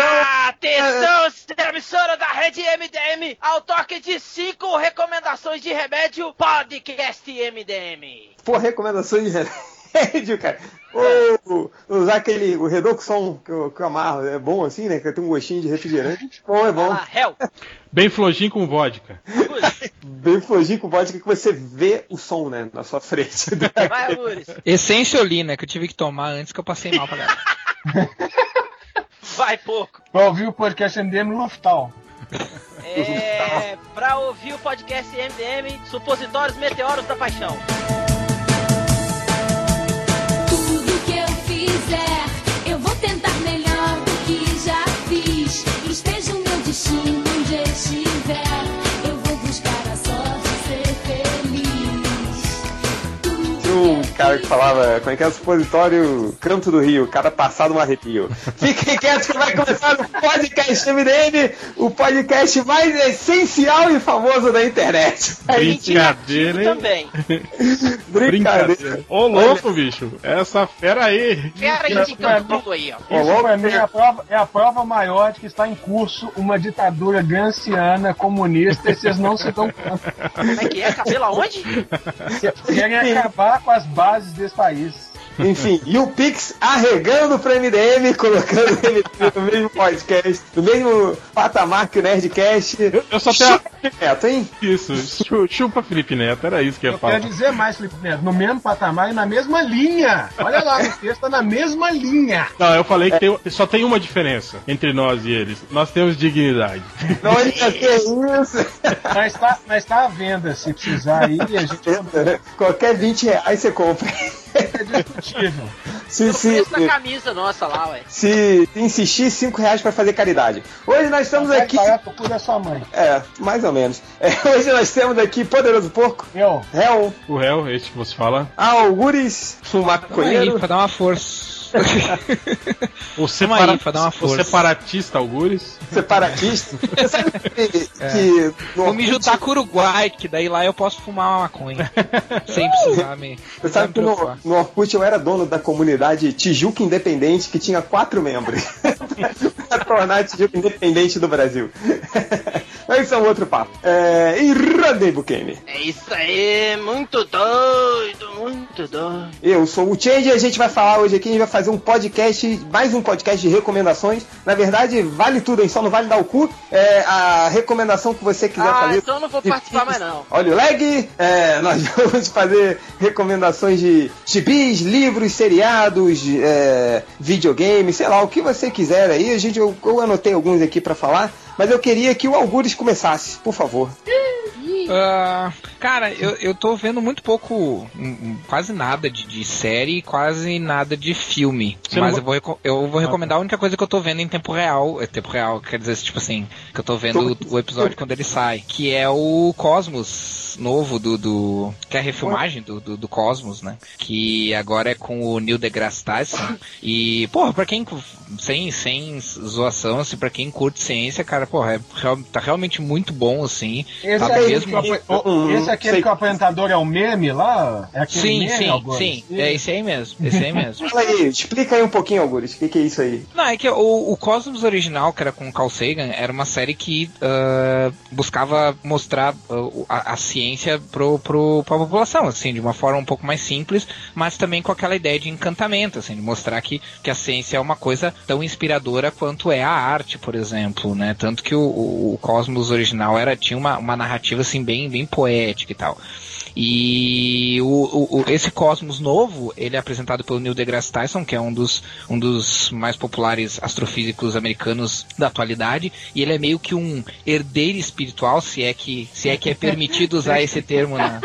Atenção, emissora da rede MDM, ao toque de cinco recomendações de remédio, podcast MDM. Pô, recomendações de remédio, cara. Ou usar aquele, o Redoxon que eu, que eu amarro, é bom assim, né? Que tem um gostinho de refrigerante. Bom, é bom. Ah, hell. Bem flojinho com vodka. Bem flojinho com vodka que você vê o som, né? Na sua frente. Vai, Uris. Essenciolina, que eu tive que tomar antes que eu passei mal pra ela. Vai, pouco. Pra ouvir o podcast MDM Loftal. É, pra ouvir o podcast MDM, Supositórios Meteoros da Paixão. Tudo que eu fizer, eu vou tentar melhor do que já fiz. Esteja o meu destino cara que falava, como é que é o supositório Canto do Rio, cada passado um arrepio. Fiquem quietos que vai começar o podcast MDM, o podcast mais essencial e famoso da internet. Brincadeira, hein? Também. Brincadeira. Ô, louco, bicho. Essa fera aí. Pera aí, então, aí, ó. Ô, louco, é a, prova, é a prova maior de que está em curso uma ditadura ganciana comunista e vocês não se dão conta. Como é que é? Cabelo aonde? Querem acabar com as bases desse país. Enfim, e o Pix arregando pro MDM, colocando MDM no mesmo podcast, no mesmo patamar que o Nerdcast. Eu, eu só tenho. Chupa, Neto, hein? Isso, chu- chupa Felipe Neto, era isso que eu ia Eu falar. quero dizer mais, Felipe Neto, no mesmo patamar e na mesma linha. Olha lá, o texto tá na mesma linha. Não, eu falei que tem- só tem uma diferença entre nós e eles. Nós temos dignidade. Olha que isso! Mas tá, mas tá à venda, se precisar aí, a gente Qualquer 20 reais você compra. é discutível. Se, se, da camisa nossa lá, ué. se insistir, 5 reais pra fazer caridade. Hoje nós estamos Vai aqui. da sua mãe. É, mais ou menos. É, hoje nós temos aqui Poderoso Porco, Eu, Hel, O réu, este que você fala. Algures, o Tamo aí, maconheiro. pra dar uma força. O, separa... aí dar uma o força. separatista Algures. separatista. Você sabe que, que no Vou me juntar com o Uruguai, que daí lá eu posso fumar uma maconha. sem precisar me. Você sabe me que no, no Orkut eu era dono da comunidade Tijuca Independente, que tinha quatro membros. pra tornar a Tijuca Independente do Brasil. Mas isso é um outro papo. É, e Rodney Bukemi. É isso aí, muito doido, muito doido. Eu sou o Change e a gente vai falar hoje aqui, a gente vai fazer um podcast, mais um podcast de recomendações. Na verdade, vale tudo, hein? Só não vale dar o cu. É, a recomendação que você quiser Ah, fazer. então não vou participar mais não. Olha o lag, é, nós vamos fazer recomendações de gibis, livros, seriados, é, videogames, sei lá, o que você quiser aí. A gente, eu, eu anotei alguns aqui pra falar, mas eu queria que o Algures começasse, por favor. Ah, cara, eu, eu tô vendo muito pouco, hum, hum, quase nada de, de série, quase nada de filme. Você mas não eu vou, eu vou recomendar a única coisa que eu tô vendo em tempo real. É tempo real, quer dizer, tipo assim, que eu tô vendo o, o episódio quando ele sai. Que é o Cosmos novo do. do que é a refilmagem do, do, do Cosmos, né? Que agora é com o Neil deGrasse Tyson. E, porra, pra quem. Sem, sem zoação, assim, pra quem curte ciência, cara, porra, é, tá realmente muito bom, assim. Esse, Tá é que o o- esse é aquele sei. que o apresentador é o meme lá? É aquele Sim, meme, sim, Augusto? sim. É esse aí mesmo. Esse aí mesmo. Fala aí, explica aí um pouquinho, Algures, o que, que é isso aí? Não, é que o, o Cosmos original, que era com o Carl Sagan, era uma série que ah, buscava mostrar o- a, a ciência pro, pro, pra população, assim, de uma forma um pouco mais simples, mas também com aquela ideia de encantamento, assim, de mostrar que, que a ciência é uma coisa tão inspiradora quanto é a arte, por exemplo, né? Tanto que o, o, o Cosmos original era, tinha uma, uma narrativa, assim, bem, bem poética e tal. E o- o- esse Cosmos novo, ele é apresentado pelo Neil deGrasse Tyson, que é um dos, um dos mais populares astrofísicos americanos da atualidade, e ele é meio que um herdeiro espiritual, se é que, se é, que é permitido usar esse termo na,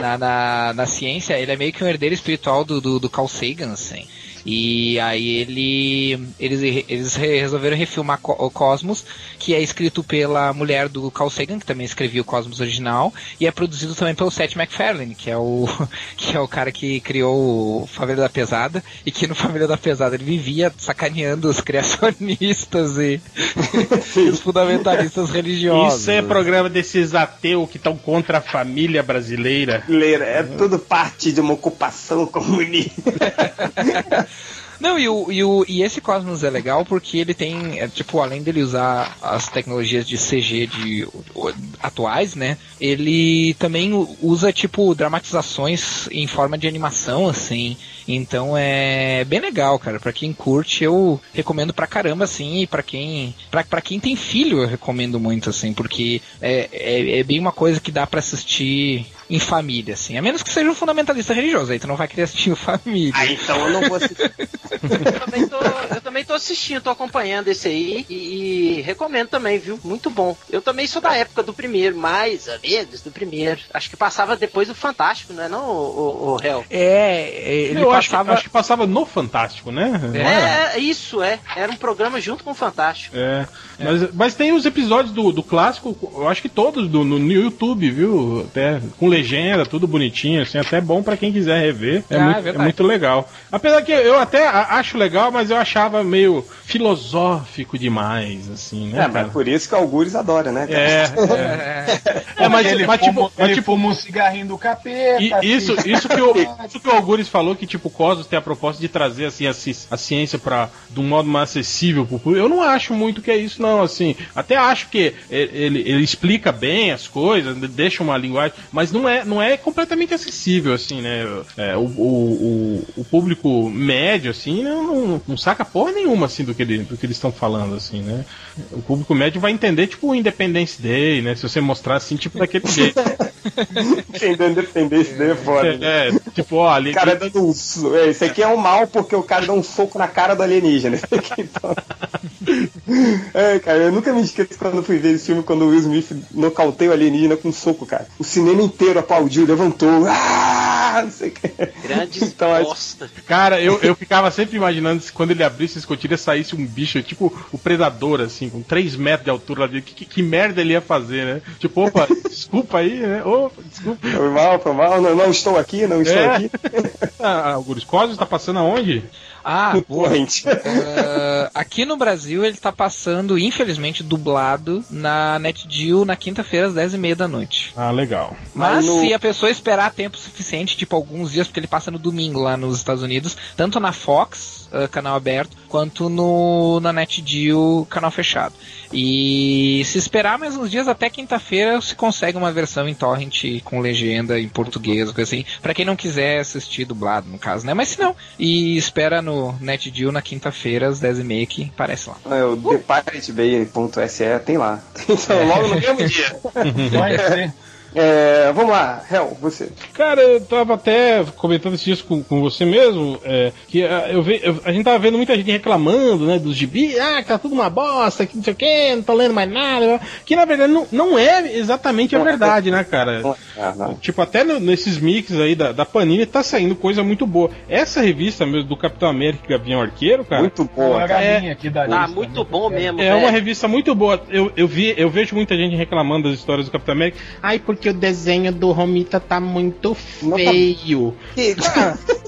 na, na, na ciência, ele é meio que um herdeiro espiritual do, do, do Carl Sagan, assim. E aí ele eles, eles re- resolveram refilmar o Cosmos, que é escrito pela mulher do Carl Sagan, que também escrevia o Cosmos original, e é produzido também pelo Seth MacFarlane, que é o que é o cara que criou o Família da Pesada, e que no Família da Pesada ele vivia sacaneando os criacionistas e, e os fundamentalistas religiosos. Isso é programa desses ateus que estão contra a família brasileira. Leira, é tudo parte de uma ocupação comunista. Não, e, o, e, o, e esse Cosmos é legal porque ele tem, é, tipo, além dele usar as tecnologias de CG de, atuais, né? Ele também usa, tipo, dramatizações em forma de animação, assim. Então é bem legal, cara. Pra quem curte, eu recomendo pra caramba, assim. E pra quem, pra, pra quem tem filho, eu recomendo muito, assim. Porque é, é, é bem uma coisa que dá pra assistir em família, assim. A menos que seja um fundamentalista religioso, aí tu não vai querer assistir em família. Ah, então eu não vou assistir. Eu também, tô, eu também tô assistindo, tô acompanhando esse aí e, e recomendo também, viu? Muito bom. Eu também sou da época do primeiro, mais ou menos do primeiro. Acho que passava depois do Fantástico, não é não, o, o, o Hell? É, ele eu acho, passava. acho que passava no Fantástico, né? É, é, isso, é. Era um programa junto com o Fantástico. É. Mas, mas tem os episódios do, do clássico, eu acho que todos do, no, no YouTube, viu? Até com legenda, tudo bonitinho, assim, até bom pra quem quiser rever. É, Ah, é muito, é muito legal. Apesar que eu até acho legal, mas eu achava meio filosófico demais, assim, né? É, cara? mas por isso que o Algures adora, né? cara? É, é. É, mas, ele mas, fuma, tipo, mas, ele tipo, fuma um cigarrinho do capeta. E assim. isso, isso, que o, isso que o Algures falou, que tipo, o Cosmos tem a proposta de trazer assim, a, a ciência para de um modo mais acessível pro público. Eu não acho muito que é isso, não. Assim, até acho que ele, ele explica bem as coisas, deixa uma linguagem, mas não é, não é completamente acessível, assim, né? É, o, o, o, o público médio, assim, não, não, não saca porra nenhuma assim, do que, ele, do que eles estão falando, assim, né? O público médio vai entender, tipo, o Independence Day, né? Se você mostrar assim, tipo, daquele jeito. Entendendo dependência dele é foda. né? É, tipo, ó, ali. O cara dando um. é, Esse aqui é um mal porque o cara dá um soco na cara do alienígena. Então... É, cara, eu nunca me esqueço quando fui ver esse filme quando o Will Smith nocauteia o alienígena com um soco, cara. O cinema inteiro aplaudiu, levantou. Ah, não sei o que. Grande Então, bosta. Cara, eu, eu ficava sempre imaginando se quando ele abrisse a escotilha saísse um bicho, tipo o predador, assim, com 3 metros de altura lá dentro. Que, que, que merda ele ia fazer, né? Tipo, opa, desculpa aí, né? Opa, desculpa. Foi mal, foi mal. Não, não estou aqui, não estou É. aqui. Ah, Algures Cosmos tá passando aonde? Ah, boa. Corrente. Ah, aqui no Brasil ele tá passando, infelizmente, dublado na NetGeo na quinta-feira às 10h30 da noite. Ah, legal. Mas Mas no- se a pessoa esperar tempo suficiente, tipo alguns dias, porque ele passa no domingo lá nos Estados Unidos, tanto na Fox, ah, canal aberto, quanto no na NetGeo, canal fechado. E se esperar mais uns dias, até quinta-feira se consegue uma versão em torrent com legenda em português, coisa assim, pra quem não quiser assistir dublado, no caso, né? Mas se não, e espera no NetGeo na quinta-feira às 10h30 que aparece lá. É, o ThePiratebay.se tem lá. Então, logo no mesmo dia. Vai ser. É, vamos lá, Hel, você. Cara, eu tava até comentando dias com, com você mesmo, é, que ah, eu ve, eu- a gente tava vendo muita gente reclamando, né, dos gibi, ah, que tá tudo uma bosta, que não sei o que, não tô lendo mais nada, que na verdade não, não é exatamente a verdade, né, cara? Ah, não. Tipo, até no- nesses mix aí da, da Panini tá saindo coisa muito boa. Essa revista mesmo do Capitão América e Gavião Arqueiro, cara, Muito Uma boa. galinha aqui da Tá lista, muito né? bom mesmo, é uma velho. revista muito boa. Eu, eu, vi, eu vejo muita gente reclamando das histórias do Capitão América. Ai, porque o desenho do Romita tá muito Não tá- feio. Que-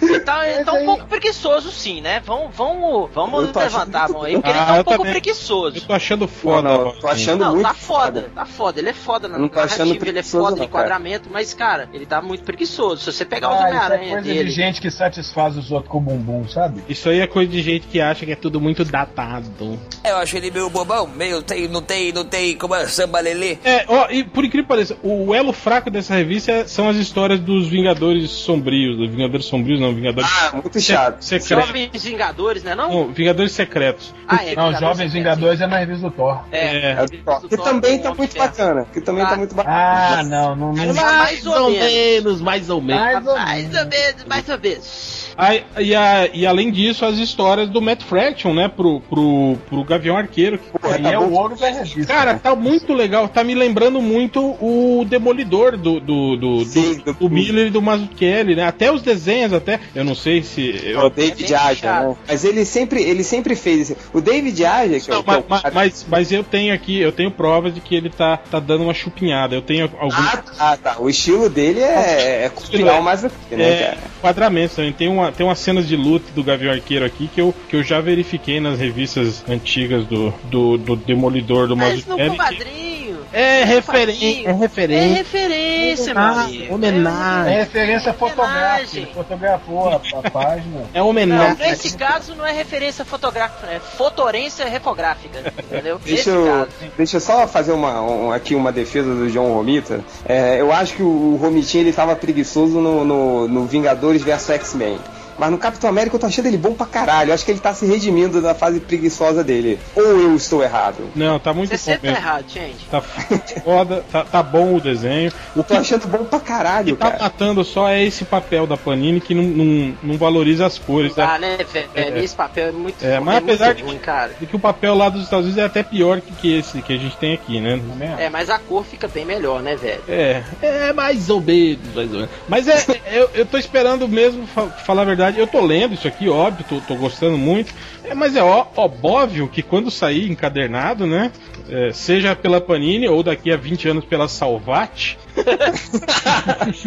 Ele tá, tá um aí- pouco preguiçoso, sim, né? Vamos, vamos, vamos levantar a mão aí, porque Ah, ele tá um pouco também. preguiçoso. Eu tô achando foda. Não, não, tô achando Não, muito tá foda, tá foda, ele é foda na Não tô achando narrativa, ele é foda no enquadramento, mas, cara, ele tá muito preguiçoso. Se você pegar os Ah, isso é Homem-Aranha coisa dele. de gente que satisfaz os outros com o bumbum, sabe? Isso aí é coisa de gente que acha que é tudo muito datado. Eu acho ele meio bobão, meio tem, não tem, não tem como é samba lelê. É, ó, e por incrível que pareça, o elo fraco dessa revista é- são as histórias dos Vingadores Sombrios. Dos Vingadores Sombrios, não, Vingadores Ah, muito chato. secretos. Jovens Vingadores, né? Não? Não, Vingadores Secretos. Ah, é, Não, Vingadores Jovens. Vingadores é na revista do Thor. É, É. É, do que Thor também com tá muito Ferro. bacana. Que também Ah. tá muito bacana. Ah, não, não, não. Mais ou menos. mais ou menos. Mais ou Mais menos. ou menos, mais ou menos. Aí, e, a- e além disso, as histórias do Matt Fraction, né, pro, pro, pro Gavião Arqueiro. que, Aí tá é o ouro da revista. Cara, tá muito legal. Tá me lembrando muito o Demolidor do, do, do, Sim, do, do- do Miller e do Mazzucchelli, né? Até os desenhos, até. Eu não sei se. É Eu, o David bem Aja, né? Mas ele sempre, ele sempre fez isso. O David Aja, que é Não, o- que é mas, o mas, cara- mas, mas eu tenho aqui, eu tenho provas de que ele tá, tá dando uma chupinhada. Eu tenho alguns Ah, tá, tá. O estilo dele é, é copiar o mais né, é, cara? enquadramentos também. Tem, uma, tem umas cenas de luta do Gavião Arqueiro aqui que eu, que eu já verifiquei nas revistas antigas do, do, do Demolidor do Mas no Mazzucchelli. que- quadrinho. É quadrinho. é É referente. referência. referência, meu amigo. É Homenagem. referência fotográfica. Homenagem. Fotografou a, a página. É Não, homenagem. nesse caso não é referência fotográfica, é fotorência refográfica. Entendeu? Deixa eu, caso. deixa eu só fazer uma, um- aqui uma defesa do John Romita. É, eu acho que o Romitinho ele tava preguiçoso no, no, no Vingadores vs X-Men. Mas no Capitão América eu tô achando ele bom pra caralho. Eu acho que ele tá se redimindo da fase preguiçosa dele. Ou eu estou errado? Não, tá muito Você bom sempre tá errado, gente. Tá foda, tá, tá bom o desenho. O Eu tô que achando bom pra caralho, tá cara. matando só é esse papel da Panini que não, não, não valoriza as cores. né? Ah, né, velho? Esse papel é muito, É, mas muito apesar de- ruim, cara. De que o papel lá dos Estados Unidos é até pior que, que esse que a gente tem aqui, né? É, mas a cor fica bem melhor, né, velho? É, é mais ou menos, mais ou menos. Mas é, é, eu, eu tô esperando mesmo, fa- falar a verdade. Eu tô lendo isso aqui, óbvio, tô, tô gostando muito. É, mas é ó, óbvio que quando sair encadernado, né? É, seja pela Panini ou daqui a 20 anos pela Salvati,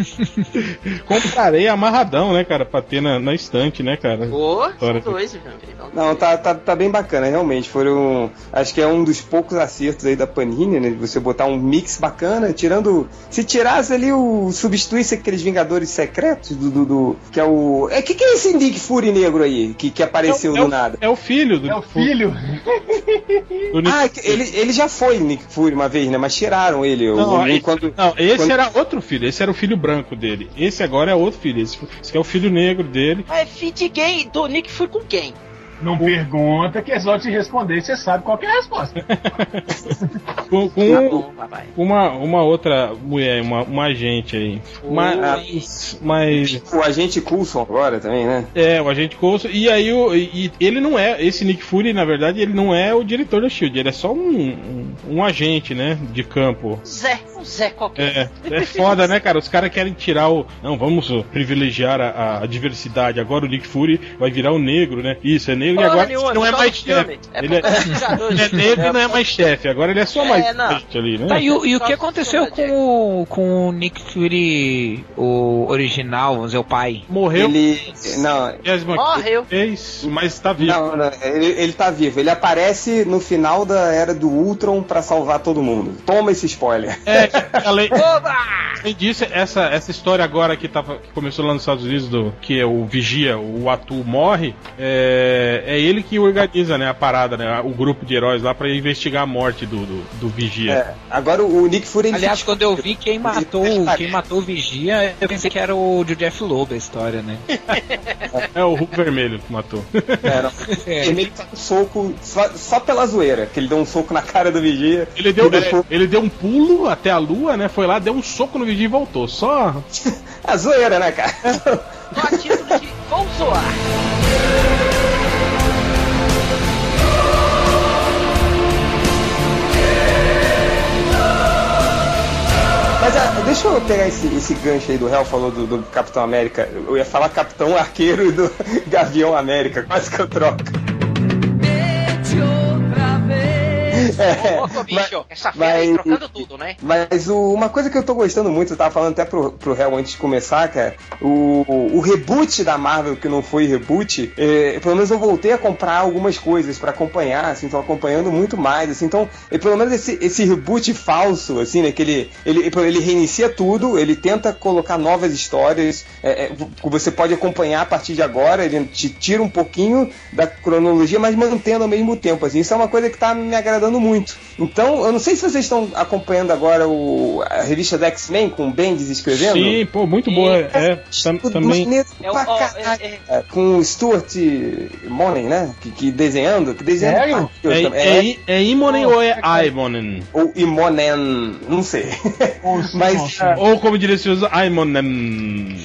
comprarei amarradão, né, cara? Pra ter na, na estante, né, cara? Ô, são História. dois, amigo. Não, tá, tá, tá bem bacana, realmente. Foram. Acho que é um dos poucos acertos aí da Panini, né? de Você botar um mix bacana, tirando. Se tirasse ali o. substituísse aqueles Vingadores secretos do. do, do- que é o. É que que é esse Nick Fury negro aí? Que, que apareceu é, do o, nada? é o filho do, É o filho. do Ah, ele, ele já foi Nick Fury uma vez, né? Mas tiraram ele. o- Não, o- esse, quando- não, esse quando- era outro filho, esse era o filho branco dele. Esse agora é outro filho, esse, esse é o filho negro dele. Mas filho de quem? Do Nick foi com quem? Não pergunta que é só te responder, você sabe qual que é a resposta. Com, com Tá bom, uma, uma outra mulher, uma, uma agente aí. Mas, mas. O agente Coulson agora também, né? É, o agente Coulson. E aí o, e, e ele não é. Esse Nick Fury, na verdade, ele não é o diretor da Shield, ele é só um, um, um agente, né? De campo. Zé, Zé qualquer. É, é foda, né, cara? Os caras querem tirar o. Não, vamos privilegiar a, a- a diversidade. Agora o Nick Fury vai virar o negro, né? Isso, é negro e Porra agora nenhuma, não é mais chefe. É Ele é, ele é negro e não é mais chefe. Agora ele é só É, mais gente ali, né? Tá, e, o, e o que aconteceu com, o- com o Nick Fury, o original, vamos dizer, o pai? Morreu. Ele. Não, Morreu. mas tá vivo. Não, não, ele, ele tá vivo. Ele aparece no final da era do Ultron pra salvar todo mundo. Toma esse spoiler. É, além, além disso, essa, essa história agora que, tava, que começou lá nos Estados Unidos, do, que é o Vigia, o Atu morre, é, é ele que organiza né, a parada, né, o grupo de heróis lá pra investigar a morte do, do, do Vigia. É, agora o Nick Fury. Aliás, quando eu vi quem matou, quem matou o Vigia, eu pensei que era o de Jeff Loeb a história, né? É o Hulk Vermelho que matou. É, não. Ele tá um soco só, só pela zoeira, que ele deu um soco na cara do Vigia. Ele deu, E depois- ele deu um pulo até a lua, né? Foi lá, deu um soco no Vigia e voltou. Só. A zoeira, né, cara? Só título de vou zoar. Deixa eu pegar esse, esse gancho aí do réu, falou do, do Capitão América. Eu ia falar Capitão Arqueiro e do Gavião América, quase que eu troco. É, essa mas- aí trocando tudo, né? Mas o- uma coisa que eu tô gostando muito, eu tava falando até pro, pro réu antes de começar, cara, o, o reboot da Marvel, que não foi reboot, é, pelo menos eu voltei a comprar algumas coisas pra acompanhar, assim, tô acompanhando muito mais, assim, então, e pelo menos esse, esse reboot falso, assim, né, que ele, ele, ele reinicia tudo, ele tenta colocar novas histórias, é, é, você pode acompanhar a partir de agora, ele te tira um pouquinho da cronologia, mas mantendo ao mesmo tempo, assim, isso é uma coisa que tá me agradando muito. Então, eu não sei se vocês estão acompanhando agora o, a revista da X-Men com o Bendis escrevendo. Sim, pô, muito boa. É, tam- Tudo também. É o- é- é- É, com o Stuart Monen, né? Que, que desenhando. Que desenhando É, também. é, é Imonen ou é Aimonen? Ou Imonen, não sei. Mas. É. Ou como diria se usa, Aimonen.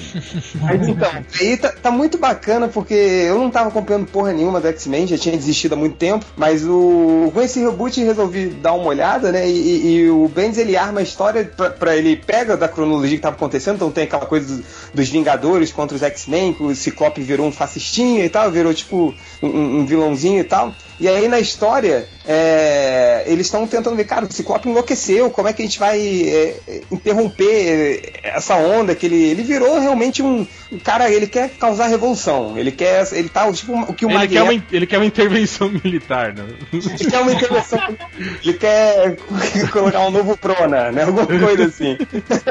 Mas então, aí tá, tá muito bacana porque eu não tava acompanhando porra nenhuma do X-Men, já tinha desistido há muito tempo, mas o com esse reboot resolvi dar uma olhada, né? E, e- e o Bendis ele arma a história pra, pra- ele pega da cronologia que tava acontecendo, então tem aquela coisa dos, Vingadores contra os X-Men, que o Ciclope virou um fascistinha e tal, virou tipo um, um vilãozinho e tal. E aí na história, é, eles estão tentando ver, cara, o Ciclope enlouqueceu, como é que a gente vai é, interromper essa onda que ele, ele virou realmente um, um cara, ele quer causar revolução, ele quer, ele tá tipo o que o Ele quer, uma, ele quer uma intervenção militar, né? ele quer uma intervenção, ele quer colocar um novo Prona, né? Alguma coisa assim.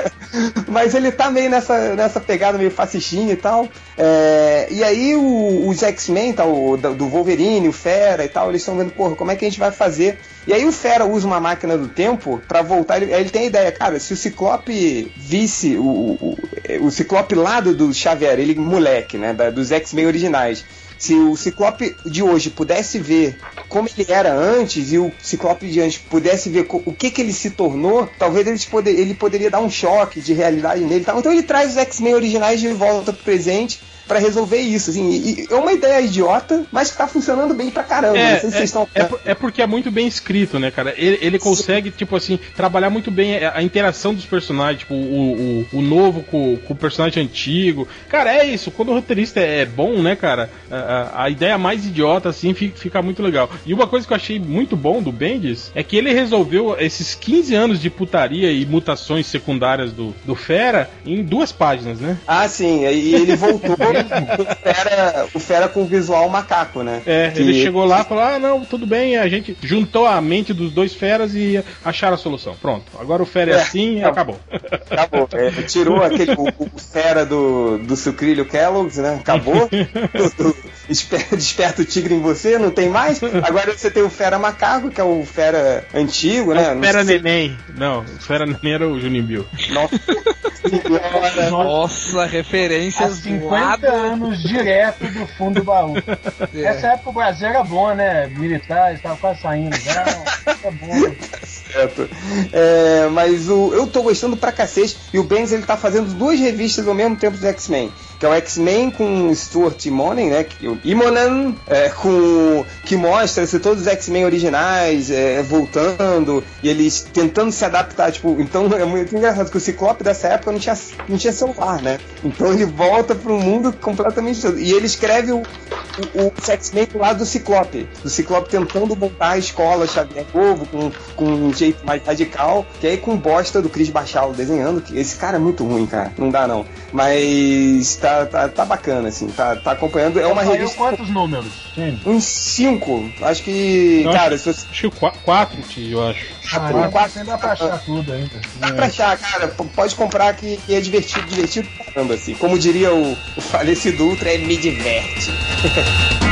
Mas ele tá meio nessa, nessa pegada meio fascistinha e tal. É, e aí o- os X-Men, tá, o, do Wolverine, o Fera e tal, eles estão vendo, porra, como é que a gente vai fazer? E aí o Fera usa uma máquina do tempo pra voltar. Ele, ele tem a ideia, cara, se o Ciclope visse o, o, o Ciclope lá do, Xavier, ele moleque, né? da- dos X-Men originais. Se o Ciclope de hoje pudesse ver como ele era antes e o Ciclope de antes pudesse ver o que, que ele se tornou, talvez ele, poder, ele poderia dar um choque de realidade nele. tal. Então ele traz os X-Men originais de volta pro presente pra resolver isso. Assim, e- é uma ideia idiota, mas que tá funcionando bem pra caramba. É, Não sei se é, vocês estão. é é porque é muito bem escrito, né, cara? Ele, ele consegue, tipo assim, trabalhar muito bem a, a interação dos personagens, tipo, o, o, o novo com, com o personagem antigo. Cara, é isso. Quando o roteirista é bom, né, cara, a, a- ideia mais idiota, assim, fica, fica muito legal. E uma coisa que eu achei muito bom do Bendis é que ele resolveu esses 15 anos de putaria e mutações secundárias do, do Fera em duas páginas, né? Ah, sim, e ele voltou Fera, o Fera com visual macaco, né? É, Que- ele chegou lá e falou: Ah, não, tudo bem, a gente juntou a mente dos dois feras e acharam a solução. Pronto, agora o fera é, É, assim e acabou. Acabou. É, tirou aquele o, o fera do, do sucrilho Kellogg's, né? Acabou. Do- do- esper- desperta o tigre em você, não tem mais. Agora você tem o fera macaco, que é o fera antigo, né? Não Fera sei se- neném. Não, o fera neném era o Juninho Bill. Nossa senhora. Nossa, Há referências 50 voadas. anos direto do fundo do baú. Nessa época o Brasil era bom, né? Militar, estava quase saindo já. Era bom. Certo. É, mas o, eu tô gostando pra cacete. E o Benz ele tá fazendo duas revistas ao mesmo tempo do X-Men. Que é o X-Men com Stuart Immonen, né? Que, o Immonen, é, com, que mostra assim, todos os X-Men originais é, voltando e eles tentando se adaptar. Tipo, então é muito engraçado que o Ciclope dessa época não tinha, não tinha celular, né? Então ele volta para um mundo completamente todo. E ele escreve o, o, o X-Men do lado do Ciclope. Do Ciclope tentando montar a escola Xavier Novo com, com um jeito mais radical. Que aí com bosta do Chris Bachalo desenhando. Que esse cara é muito ruim, cara. Não dá não. Mas tá, tá, tá bacana, assim. Tá, tá acompanhando. É uma Saiu revista. quantos números? Sim. Uns cinco. Acho que. Não, cara, se você. Acho que qua- quatro, tio, eu acho. Ah, por mas quatro- ainda dá pra achar tudo ainda. Dá pra achar, cara. Pode comprar que, que é divertido, divertido pra caramba, assim. Como diria o, o falecido Ultra, é me diverte.